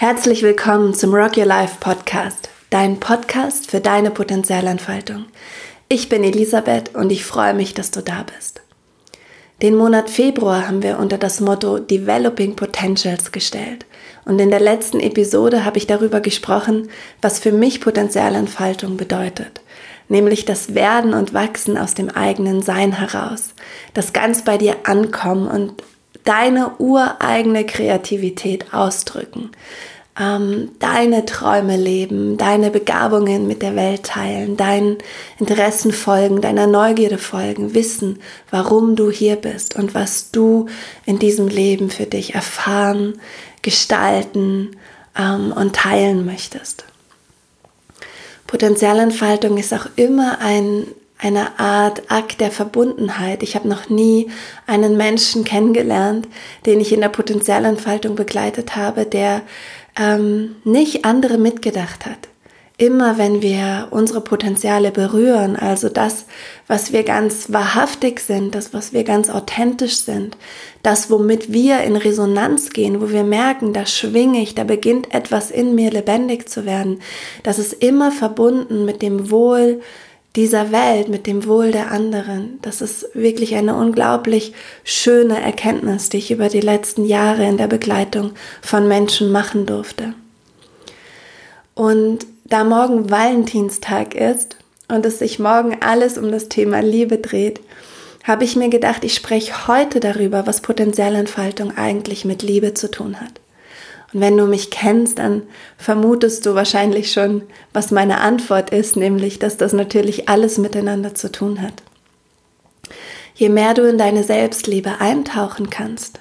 Herzlich willkommen zum Rock Your Life Podcast, dein Podcast für deine Potenzialentfaltung. Ich bin Elisabeth und ich freue mich, dass du da bist. Den Monat Februar haben wir unter das Motto Developing Potentials gestellt. Und in der letzten Episode habe ich darüber gesprochen, was für mich Potenzialentfaltung bedeutet. Nämlich das Werden und Wachsen aus dem eigenen Sein heraus. Das ganz bei dir ankommen und deine ureigene Kreativität ausdrücken, ähm, deine Träume leben, deine Begabungen mit der Welt teilen, deinen Interessen folgen, deiner Neugierde folgen, wissen, warum du hier bist und was du in diesem Leben für dich erfahren, gestalten ähm, und teilen möchtest. Potenzialentfaltung ist auch immer ein eine Art Akt der Verbundenheit. Ich habe noch nie einen Menschen kennengelernt, den ich in der Potenzialentfaltung begleitet habe, der ähm, nicht andere mitgedacht hat. Immer wenn wir unsere Potenziale berühren, also das, was wir ganz wahrhaftig sind, das, was wir ganz authentisch sind, das, womit wir in Resonanz gehen, wo wir merken, da schwinge ich, da beginnt etwas in mir lebendig zu werden, das ist immer verbunden mit dem Wohl, dieser Welt, mit dem Wohl der anderen. Das ist wirklich eine unglaublich schöne Erkenntnis, die ich über die letzten Jahre in der Begleitung von Menschen machen durfte. Und da morgen Valentinstag ist und es sich morgen alles um das Thema Liebe dreht, habe ich mir gedacht, ich spreche heute darüber, was Potenzialentfaltung eigentlich mit Liebe zu tun hat. Und wenn du mich kennst, dann vermutest du wahrscheinlich schon, was meine Antwort ist, nämlich, dass das natürlich alles miteinander zu tun hat. Je mehr du in deine Selbstliebe eintauchen kannst,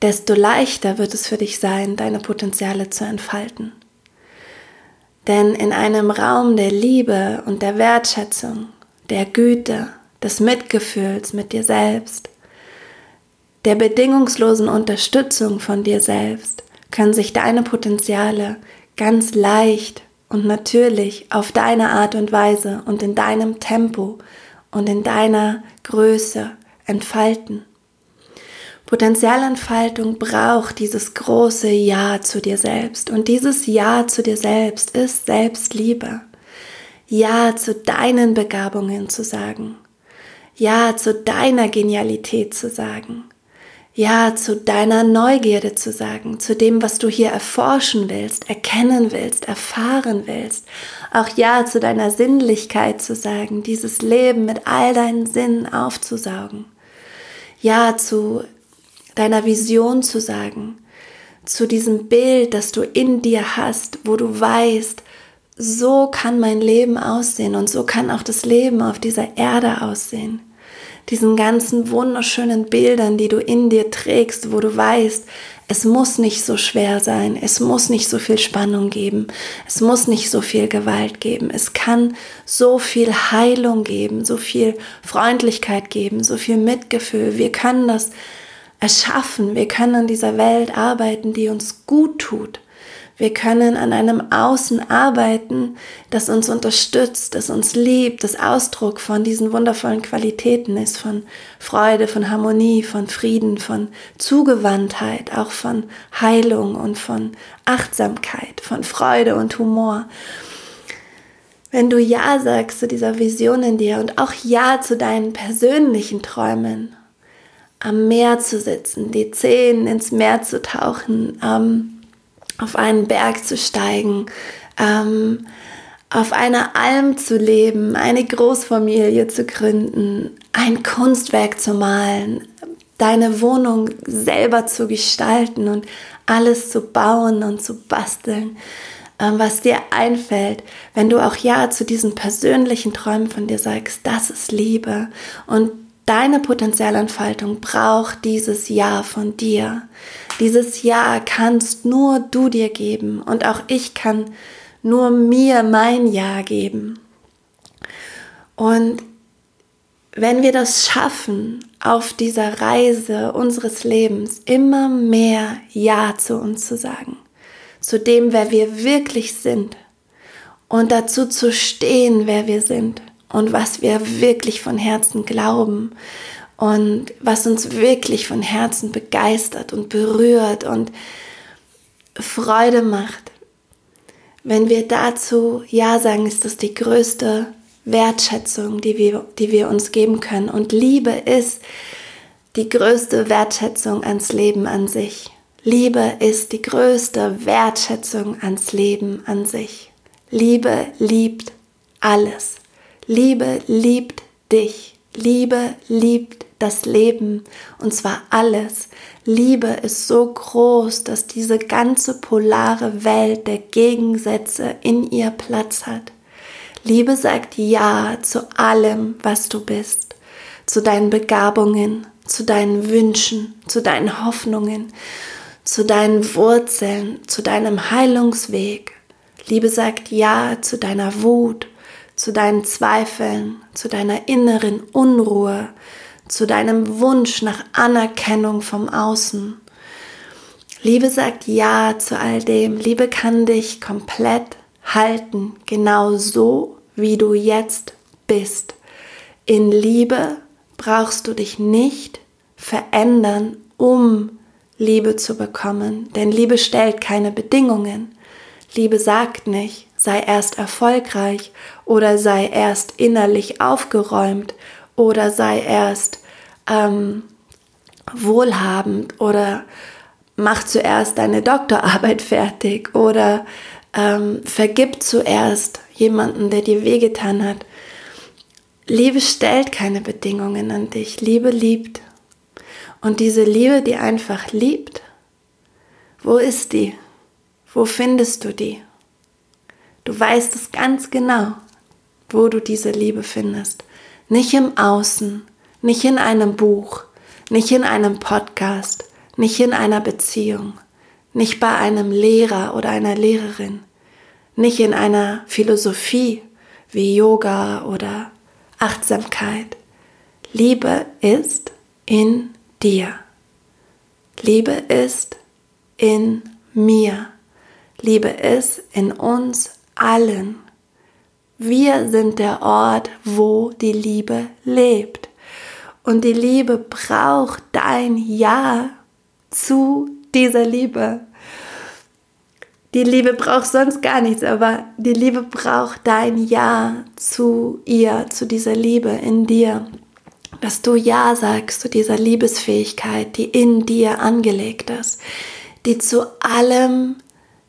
desto leichter wird es für dich sein, deine Potenziale zu entfalten. Denn in einem Raum der Liebe und der Wertschätzung, der Güte, des Mitgefühls mit dir selbst, der bedingungslosen Unterstützung von dir selbst können sich deine Potenziale ganz leicht und natürlich auf deine Art und Weise und in deinem Tempo und in deiner Größe entfalten. Potenzialentfaltung braucht dieses große Ja zu dir selbst. Und dieses Ja zu dir selbst ist Selbstliebe. Ja zu deinen Begabungen zu sagen. Ja zu deiner Genialität zu sagen. Ja zu deiner Neugierde zu sagen, zu dem, was du hier erforschen willst, erkennen willst, erfahren willst. Auch Ja zu deiner Sinnlichkeit zu sagen, dieses Leben mit all deinen Sinnen aufzusaugen. Ja zu deiner Vision zu sagen, zu diesem Bild, das du in dir hast, wo du weißt, so kann mein Leben aussehen und so kann auch das Leben auf dieser Erde aussehen diesen ganzen wunderschönen Bildern, die du in dir trägst, wo du weißt, es muss nicht so schwer sein, es muss nicht so viel Spannung geben, es muss nicht so viel Gewalt geben, es kann so viel Heilung geben, so viel Freundlichkeit geben, so viel Mitgefühl. Wir können das erschaffen, wir können an dieser Welt arbeiten, die uns gut tut. Wir können an einem Außen arbeiten, das uns unterstützt, das uns liebt, das Ausdruck von diesen wundervollen Qualitäten ist, von Freude, von Harmonie, von Frieden, von Zugewandtheit, auch von Heilung und von Achtsamkeit, von Freude und Humor. Wenn du Ja sagst zu dieser Vision in dir und auch Ja zu deinen persönlichen Träumen, am Meer zu sitzen, die Zehen ins Meer zu tauchen, ähm, auf einen Berg zu steigen, ähm, auf einer Alm zu leben, eine Großfamilie zu gründen, ein Kunstwerk zu malen, deine Wohnung selber zu gestalten und alles zu bauen und zu basteln, ähm, was dir einfällt, wenn du auch Ja zu diesen persönlichen Träumen von dir sagst, das ist Liebe und deine Potenzialentfaltung braucht dieses Ja von dir. Dieses Ja kannst nur du dir geben und auch ich kann nur mir mein Ja geben. Und wenn wir das schaffen, auf dieser Reise unseres Lebens immer mehr Ja zu uns zu sagen, zu dem, wer wir wirklich sind und dazu zu stehen, wer wir sind und was wir wirklich von Herzen glauben und was uns wirklich von Herzen begeistert und berührt und Freude macht. Wenn wir dazu Ja sagen, ist das die größte Wertschätzung, die wir, die wir uns geben können. Und Liebe ist die größte Wertschätzung ans Leben an sich. Liebe ist die größte Wertschätzung ans Leben an sich. Liebe liebt alles. Liebe liebt dich. Liebe liebt das Leben und zwar alles. Liebe ist so groß, dass diese ganze polare Welt der Gegensätze in ihr Platz hat. Liebe sagt Ja zu allem, was du bist, zu deinen Begabungen, zu deinen Wünschen, zu deinen Hoffnungen, zu deinen Wurzeln, zu deinem Heilungsweg. Liebe sagt Ja zu deiner Wut, zu deinen Zweifeln, zu deiner inneren Unruhe, zu deinem Wunsch nach Anerkennung vom Außen. Liebe sagt Ja zu all dem. Liebe kann dich komplett halten, genau so, wie du jetzt bist. In Liebe brauchst du dich nicht verändern, um Liebe zu bekommen, denn Liebe stellt keine Bedingungen. Liebe sagt nicht, sei erst erfolgreich oder sei erst innerlich aufgeräumt oder sei erst ähm, wohlhabend oder mach zuerst deine Doktorarbeit fertig oder ähm, vergib zuerst jemanden, der dir wehgetan hat. Liebe stellt keine Bedingungen an dich. Liebe liebt. Und diese Liebe, die einfach liebt, wo ist die? Wo findest du die? Du weißt es ganz genau, wo du diese Liebe findest. Nicht im Außen, nicht in einem Buch, nicht in einem Podcast, nicht in einer Beziehung, nicht bei einem Lehrer oder einer Lehrerin, nicht in einer Philosophie wie Yoga oder Achtsamkeit. Liebe ist in dir. Liebe ist in mir. Liebe ist in uns allen. Wir sind der Ort, wo die Liebe lebt. Und die Liebe braucht dein Ja zu dieser Liebe. Die Liebe braucht sonst gar nichts, aber die Liebe braucht dein Ja zu ihr, zu dieser Liebe in dir. Dass du Ja sagst zu dieser Liebesfähigkeit, die in dir angelegt ist, die zu allem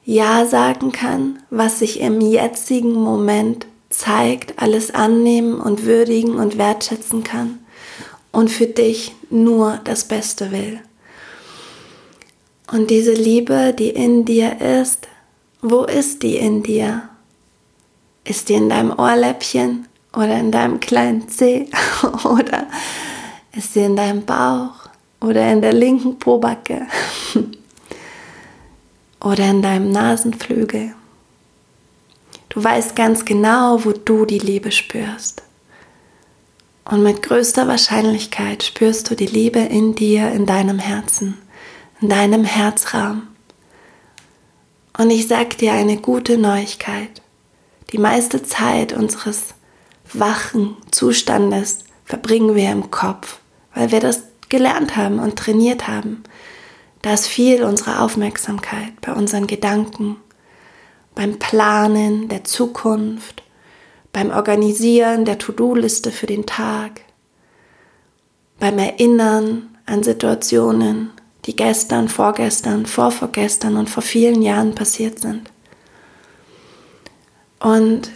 Ja sagen kann, was sich im jetzigen Moment zeigt, alles annehmen und würdigen und wertschätzen kann und für dich nur das Beste will. Und diese Liebe, die in dir ist, wo ist die in dir? Ist die in deinem Ohrläppchen oder in deinem kleinen Zeh oder ist sie in deinem Bauch oder in der linken Pobacke oder in deinem Nasenflügel? Du weißt ganz genau, wo du die Liebe spürst. Und mit größter Wahrscheinlichkeit spürst du die Liebe in dir, in deinem Herzen, in deinem Herzraum. Und ich sage dir eine gute Neuigkeit. Die meiste Zeit unseres wachen Zustandes verbringen wir im Kopf, weil wir das gelernt haben und trainiert haben. Da ist viel unserer Aufmerksamkeit bei unseren Gedanken, beim Planen der Zukunft, beim Organisieren der To-Do-Liste für den Tag, beim Erinnern an Situationen, die gestern, vorgestern, vorvorgestern und vor vielen Jahren passiert sind. Und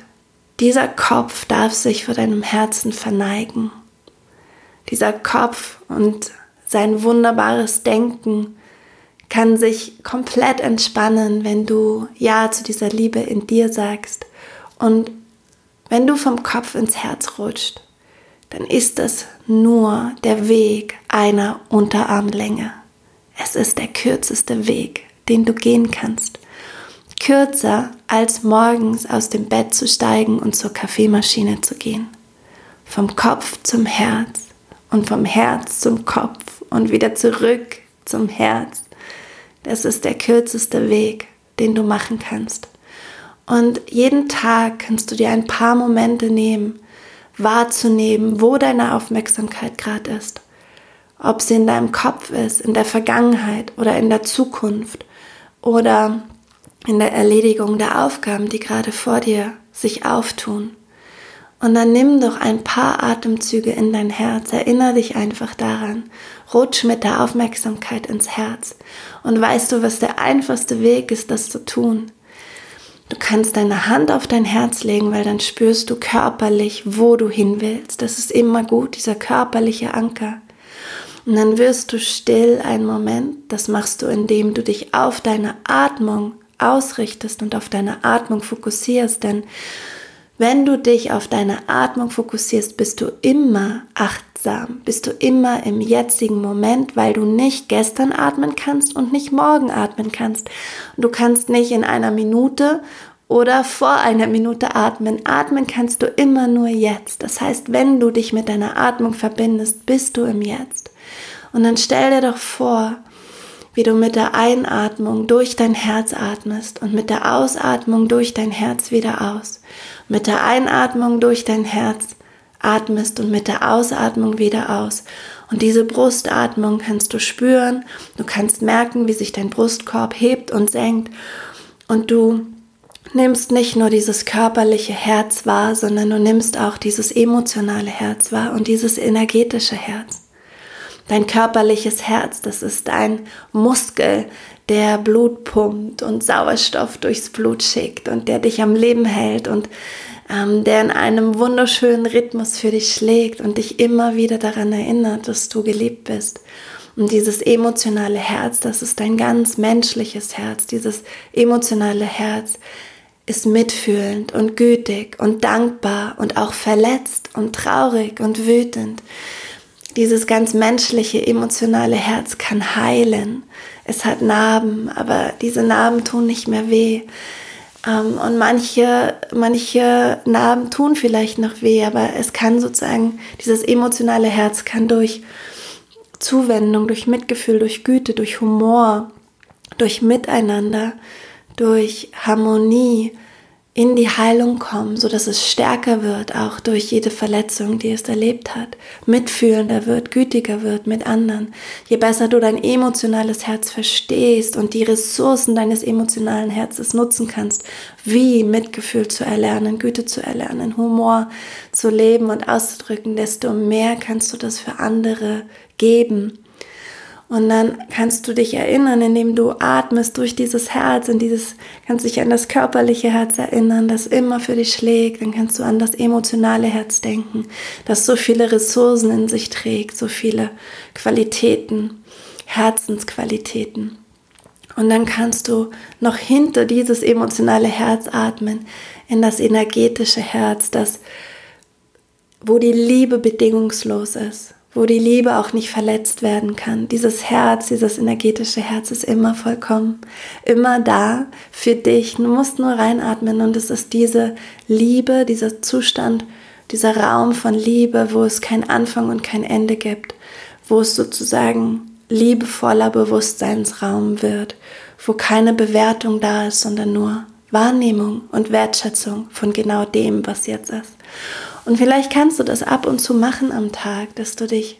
dieser Kopf darf sich vor deinem Herzen verneigen. Dieser Kopf und sein wunderbares Denken kann sich komplett entspannen, wenn du Ja zu dieser Liebe in dir sagst. Und wenn du vom Kopf ins Herz rutscht, dann ist das nur der Weg einer Unterarmlänge. Es ist der kürzeste Weg, den du gehen kannst. Kürzer als morgens aus dem Bett zu steigen und zur Kaffeemaschine zu gehen. Vom Kopf zum Herz und vom Herz zum Kopf und wieder zurück zum Herz. Das ist der kürzeste Weg, den du machen kannst. Und jeden Tag kannst du dir ein paar Momente nehmen, wahrzunehmen, wo deine Aufmerksamkeit gerade ist ob sie in deinem Kopf ist, in der Vergangenheit oder in der Zukunft oder in der Erledigung der Aufgaben, die gerade vor dir sich auftun. Und dann nimm doch ein paar Atemzüge in dein Herz, erinnere dich einfach daran, rutsch mit der Aufmerksamkeit ins Herz. Und weißt du, was der einfachste Weg ist, das zu tun? Du kannst deine Hand auf dein Herz legen, weil dann spürst du körperlich, wo du hin willst. Das ist immer gut, dieser körperliche Anker. Und dann wirst du still einen Moment. Das machst du, indem du dich auf deine Atmung ausrichtest und auf deine Atmung fokussierst. Denn wenn du dich auf deine Atmung fokussierst, bist du immer achtsam, bist du immer im jetzigen Moment, weil du nicht gestern atmen kannst und nicht morgen atmen kannst. Du kannst nicht in einer Minute oder vor einer Minute atmen. Atmen kannst du immer nur jetzt. Das heißt, wenn du dich mit deiner Atmung verbindest, bist du im Jetzt. Und dann stell dir doch vor, wie du mit der Einatmung durch dein Herz atmest und mit der Ausatmung durch dein Herz wieder aus. Mit der Einatmung durch dein Herz atmest und mit der Ausatmung wieder aus. Und diese Brustatmung kannst du spüren. Du kannst merken, wie sich dein Brustkorb hebt und senkt. Und du nimmst nicht nur dieses körperliche Herz wahr, sondern du nimmst auch dieses emotionale Herz wahr und dieses energetische Herz. Dein körperliches Herz, das ist ein Muskel, der Blut pumpt und Sauerstoff durchs Blut schickt und der dich am Leben hält und ähm, der in einem wunderschönen Rhythmus für dich schlägt und dich immer wieder daran erinnert, dass du geliebt bist. Und dieses emotionale Herz, das ist ein ganz menschliches Herz. Dieses emotionale Herz ist mitfühlend und gütig und dankbar und auch verletzt und traurig und wütend. Dieses ganz menschliche, emotionale Herz kann heilen. Es hat Narben, aber diese Narben tun nicht mehr weh. Ähm, und manche, manche Narben tun vielleicht noch weh, aber es kann sozusagen, dieses emotionale Herz kann durch Zuwendung, durch Mitgefühl, durch Güte, durch Humor, durch Miteinander, durch Harmonie, in die Heilung kommen, so dass es stärker wird, auch durch jede Verletzung, die es erlebt hat, mitfühlender wird, gütiger wird mit anderen. Je besser du dein emotionales Herz verstehst und die Ressourcen deines emotionalen Herzens nutzen kannst, wie Mitgefühl zu erlernen, Güte zu erlernen, Humor zu leben und auszudrücken, desto mehr kannst du das für andere geben und dann kannst du dich erinnern, indem du atmest durch dieses Herz, in dieses, kannst dich an das körperliche Herz erinnern, das immer für dich schlägt. Dann kannst du an das emotionale Herz denken, das so viele Ressourcen in sich trägt, so viele Qualitäten, Herzensqualitäten. Und dann kannst du noch hinter dieses emotionale Herz atmen, in das energetische Herz, das, wo die Liebe bedingungslos ist wo die Liebe auch nicht verletzt werden kann. Dieses Herz, dieses energetische Herz ist immer vollkommen, immer da für dich. Du musst nur reinatmen und es ist diese Liebe, dieser Zustand, dieser Raum von Liebe, wo es kein Anfang und kein Ende gibt, wo es sozusagen liebevoller Bewusstseinsraum wird, wo keine Bewertung da ist, sondern nur Wahrnehmung und Wertschätzung von genau dem, was jetzt ist. Und vielleicht kannst du das ab und zu machen am Tag, dass du dich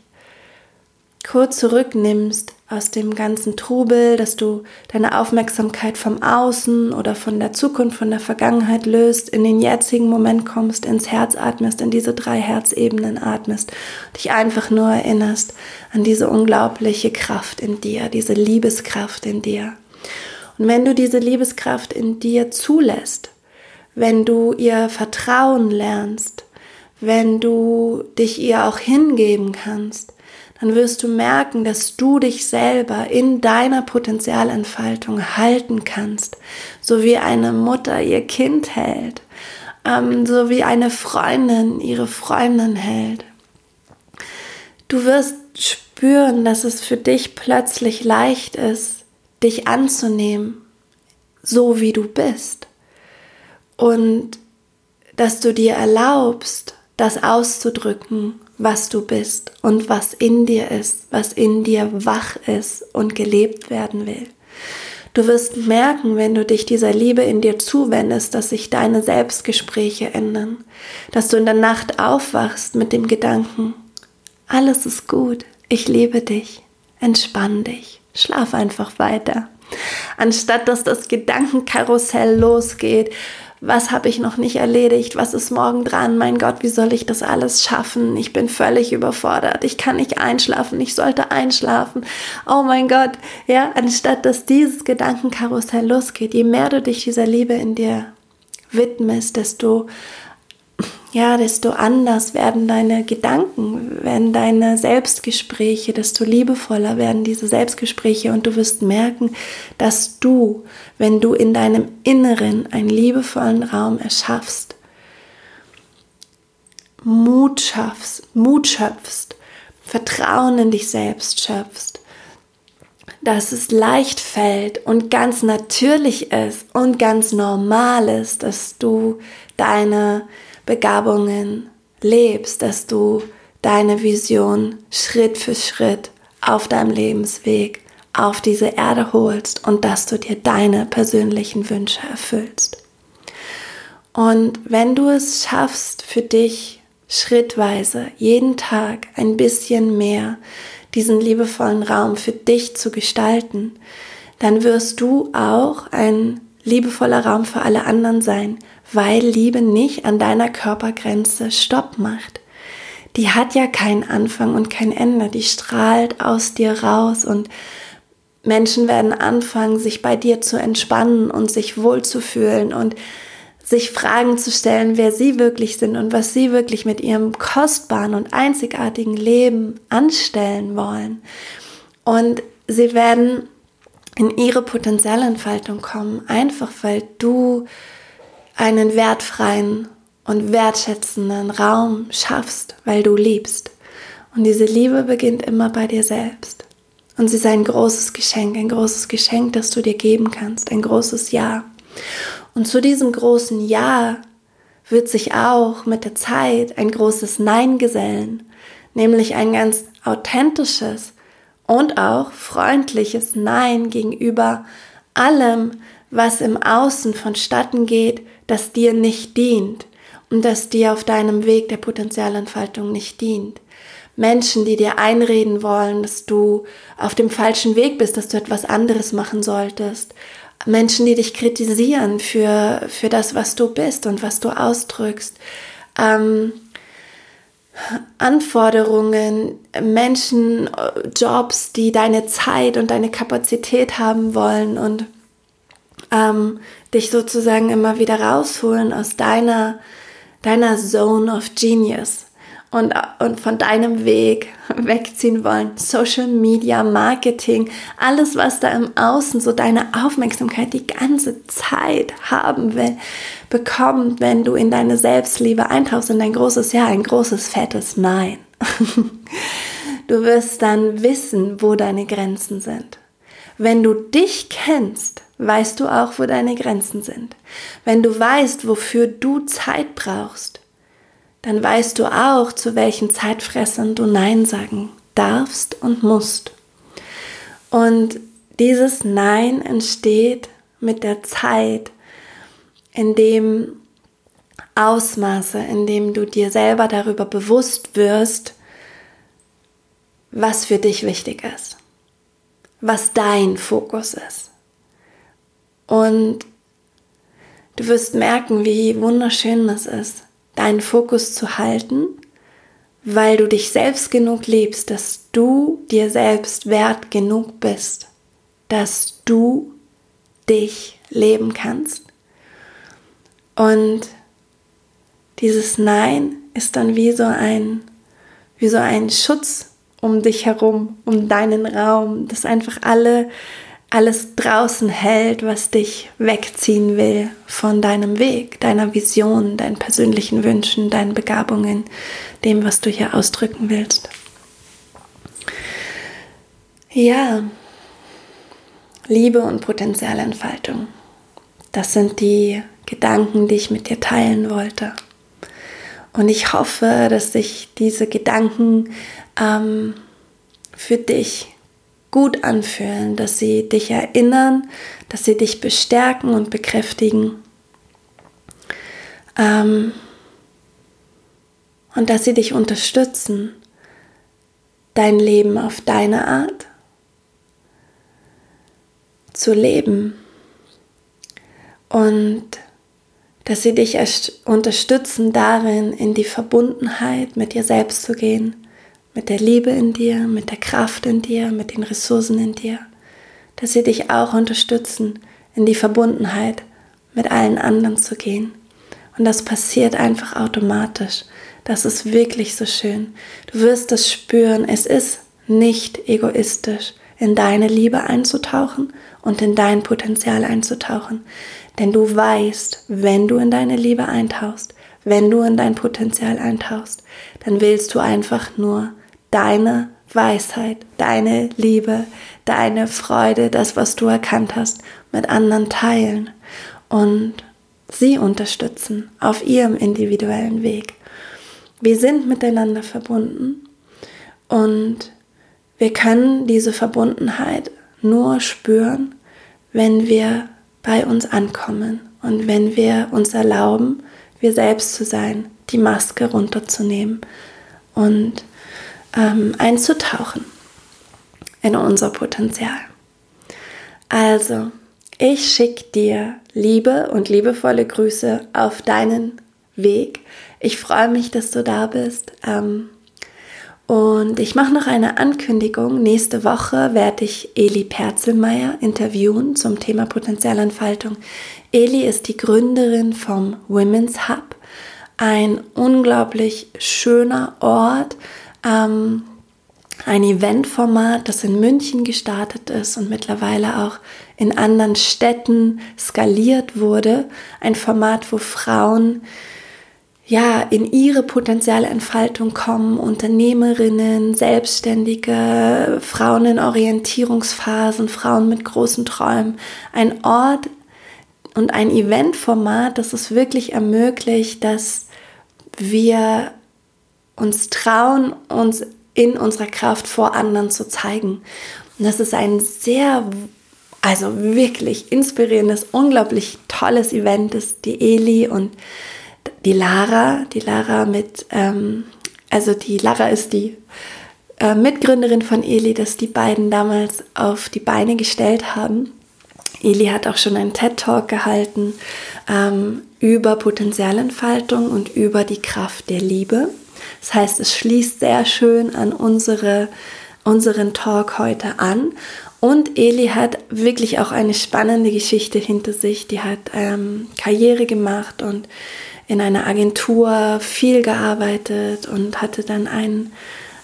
kurz zurücknimmst aus dem ganzen Trubel, dass du deine Aufmerksamkeit vom Außen oder von der Zukunft, von der Vergangenheit löst, in den jetzigen Moment kommst, ins Herz atmest, in diese drei Herzebenen atmest, dich einfach nur erinnerst an diese unglaubliche Kraft in dir, diese Liebeskraft in dir. Und wenn du diese Liebeskraft in dir zulässt, wenn du ihr Vertrauen lernst, wenn du dich ihr auch hingeben kannst, dann wirst du merken, dass du dich selber in deiner Potenzialentfaltung halten kannst, so wie eine Mutter ihr Kind hält, ähm, so wie eine Freundin ihre Freundin hält. Du wirst spüren, dass es für dich plötzlich leicht ist, dich anzunehmen, so wie du bist. Und dass du dir erlaubst, das auszudrücken, was du bist und was in dir ist, was in dir wach ist und gelebt werden will. Du wirst merken, wenn du dich dieser Liebe in dir zuwendest, dass sich deine Selbstgespräche ändern, dass du in der Nacht aufwachst mit dem Gedanken, alles ist gut, ich liebe dich, entspann dich, schlaf einfach weiter. Anstatt dass das Gedankenkarussell losgeht, was habe ich noch nicht erledigt, was ist morgen dran, mein Gott, wie soll ich das alles schaffen? Ich bin völlig überfordert, ich kann nicht einschlafen, ich sollte einschlafen. Oh mein Gott, ja, anstatt dass dieses Gedankenkarussell losgeht, je mehr du dich dieser Liebe in dir widmest, desto ja, desto anders werden deine Gedanken, werden deine Selbstgespräche, desto liebevoller werden diese Selbstgespräche und du wirst merken, dass du, wenn du in deinem Inneren einen liebevollen Raum erschaffst, Mut schaffst, Mut schöpfst, Vertrauen in dich selbst schöpfst, dass es leicht fällt und ganz natürlich ist und ganz normal ist, dass du deine Begabungen lebst, dass du deine Vision Schritt für Schritt auf deinem Lebensweg auf diese Erde holst und dass du dir deine persönlichen Wünsche erfüllst. Und wenn du es schaffst, für dich schrittweise jeden Tag ein bisschen mehr diesen liebevollen Raum für dich zu gestalten, dann wirst du auch ein liebevoller Raum für alle anderen sein, weil Liebe nicht an deiner Körpergrenze Stopp macht. Die hat ja keinen Anfang und kein Ende, die strahlt aus dir raus und Menschen werden anfangen, sich bei dir zu entspannen und sich wohlzufühlen und sich Fragen zu stellen, wer sie wirklich sind und was sie wirklich mit ihrem kostbaren und einzigartigen Leben anstellen wollen. Und sie werden in ihre Potenzialentfaltung kommen, einfach weil du einen wertfreien und wertschätzenden Raum schaffst, weil du liebst. Und diese Liebe beginnt immer bei dir selbst. Und sie ist ein großes Geschenk, ein großes Geschenk, das du dir geben kannst, ein großes Ja. Und zu diesem großen Ja wird sich auch mit der Zeit ein großes Nein gesellen, nämlich ein ganz authentisches und auch freundliches Nein gegenüber allem, was im Außen vonstatten geht, das dir nicht dient und das dir auf deinem Weg der Potenzialentfaltung nicht dient. Menschen, die dir einreden wollen, dass du auf dem falschen Weg bist, dass du etwas anderes machen solltest. Menschen, die dich kritisieren für, für das, was du bist und was du ausdrückst. Ähm, Anforderungen, Menschen, Jobs, die deine Zeit und deine Kapazität haben wollen und ähm, dich sozusagen immer wieder rausholen aus deiner, deiner Zone of Genius und, und von deinem Weg wegziehen wollen. Social Media, Marketing, alles, was da im Außen so deine Aufmerksamkeit die ganze Zeit haben will, bekommt, wenn du in deine Selbstliebe eintauchst, in dein großes Ja, ein großes, fettes Nein. Du wirst dann wissen, wo deine Grenzen sind. Wenn du dich kennst, weißt du auch, wo deine Grenzen sind. Wenn du weißt, wofür du Zeit brauchst, dann weißt du auch, zu welchen Zeitfressern du Nein sagen darfst und musst. Und dieses Nein entsteht mit der Zeit, in dem Ausmaße, in dem du dir selber darüber bewusst wirst, was für dich wichtig ist, was dein Fokus ist. Und du wirst merken, wie wunderschön es ist, deinen Fokus zu halten, weil du dich selbst genug liebst, dass du dir selbst wert genug bist, dass du dich leben kannst. Und dieses Nein ist dann wie so ein, wie so ein Schutz um dich herum, um deinen Raum, dass einfach alle alles draußen hält, was dich wegziehen will von deinem Weg, deiner Vision, deinen persönlichen Wünschen, deinen Begabungen, dem, was du hier ausdrücken willst. Ja, Liebe und Potenzialentfaltung. Das sind die Gedanken, die ich mit dir teilen wollte. Und ich hoffe, dass sich diese Gedanken ähm, für dich gut anfühlen, dass sie dich erinnern, dass sie dich bestärken und bekräftigen. Ähm, und dass sie dich unterstützen, dein Leben auf deine Art zu leben und dass sie dich unterstützen darin, in die Verbundenheit mit dir selbst zu gehen, mit der Liebe in dir, mit der Kraft in dir, mit den Ressourcen in dir, dass sie dich auch unterstützen, in die Verbundenheit mit allen anderen zu gehen. Und das passiert einfach automatisch. Das ist wirklich so schön. Du wirst es spüren. Es ist nicht egoistisch, in deine Liebe einzutauchen und in dein Potenzial einzutauchen. Denn du weißt, wenn du in deine Liebe eintauchst, wenn du in dein Potenzial eintauchst, dann willst du einfach nur deine Weisheit, deine Liebe, deine Freude, das, was du erkannt hast, mit anderen teilen und sie unterstützen auf ihrem individuellen Weg. Wir sind miteinander verbunden und wir können diese Verbundenheit nur spüren, wenn wir bei uns ankommen und wenn wir uns erlauben, wir selbst zu sein, die Maske runterzunehmen und ähm, einzutauchen in unser Potenzial. Also, ich schicke dir Liebe und liebevolle Grüße auf deinen Weg. Ich freue mich, dass du da bist. Ähm, und ich mache noch eine Ankündigung. Nächste Woche werde ich Eli Perzelmeier interviewen zum Thema Potenzialentfaltung. Eli ist die Gründerin vom Women's Hub, ein unglaublich schöner Ort, ähm, ein Eventformat, das in München gestartet ist und mittlerweile auch in anderen Städten skaliert wurde. Ein Format, wo Frauen ja, in ihre potenzielle Entfaltung kommen, Unternehmerinnen, Selbstständige, Frauen in Orientierungsphasen, Frauen mit großen Träumen. Ein Ort und ein Eventformat, das es wirklich ermöglicht, dass wir uns trauen, uns in unserer Kraft vor anderen zu zeigen. Und das ist ein sehr, also wirklich inspirierendes, unglaublich tolles Event, das die Eli und die Lara, die Lara mit, ähm, also die Lara ist die äh, Mitgründerin von Eli, dass die beiden damals auf die Beine gestellt haben. Eli hat auch schon einen TED-Talk gehalten ähm, über Potenzialentfaltung und über die Kraft der Liebe. Das heißt, es schließt sehr schön an unsere, unseren Talk heute an. Und Eli hat wirklich auch eine spannende Geschichte hinter sich. Die hat ähm, Karriere gemacht und in einer Agentur viel gearbeitet und hatte dann einen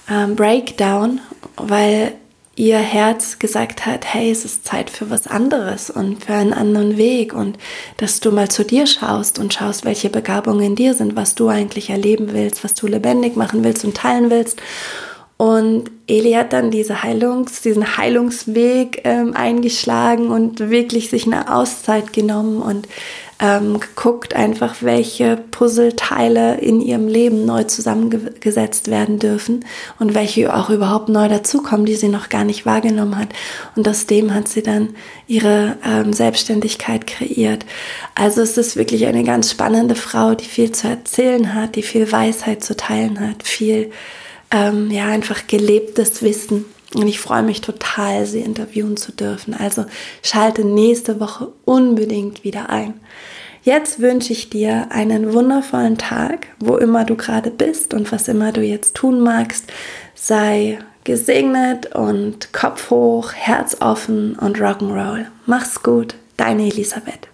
ähm, Breakdown, weil ihr Herz gesagt hat, hey, es ist Zeit für was anderes und für einen anderen Weg und dass du mal zu dir schaust und schaust, welche Begabungen in dir sind, was du eigentlich erleben willst, was du lebendig machen willst und teilen willst. Und Eli hat dann diese Heilungs, diesen Heilungsweg ähm, eingeschlagen und wirklich sich eine Auszeit genommen und ähm, geguckt, einfach welche Puzzleteile in ihrem Leben neu zusammengesetzt werden dürfen und welche auch überhaupt neu dazukommen, die sie noch gar nicht wahrgenommen hat. Und aus dem hat sie dann ihre ähm, Selbstständigkeit kreiert. Also es ist wirklich eine ganz spannende Frau, die viel zu erzählen hat, die viel Weisheit zu teilen hat, viel ähm, ja einfach gelebtes Wissen. Und ich freue mich total, sie interviewen zu dürfen. Also schalte nächste Woche unbedingt wieder ein. Jetzt wünsche ich dir einen wundervollen Tag, wo immer du gerade bist und was immer du jetzt tun magst. Sei gesegnet und Kopf hoch, Herz offen und Rock'n'Roll. Mach's gut, deine Elisabeth.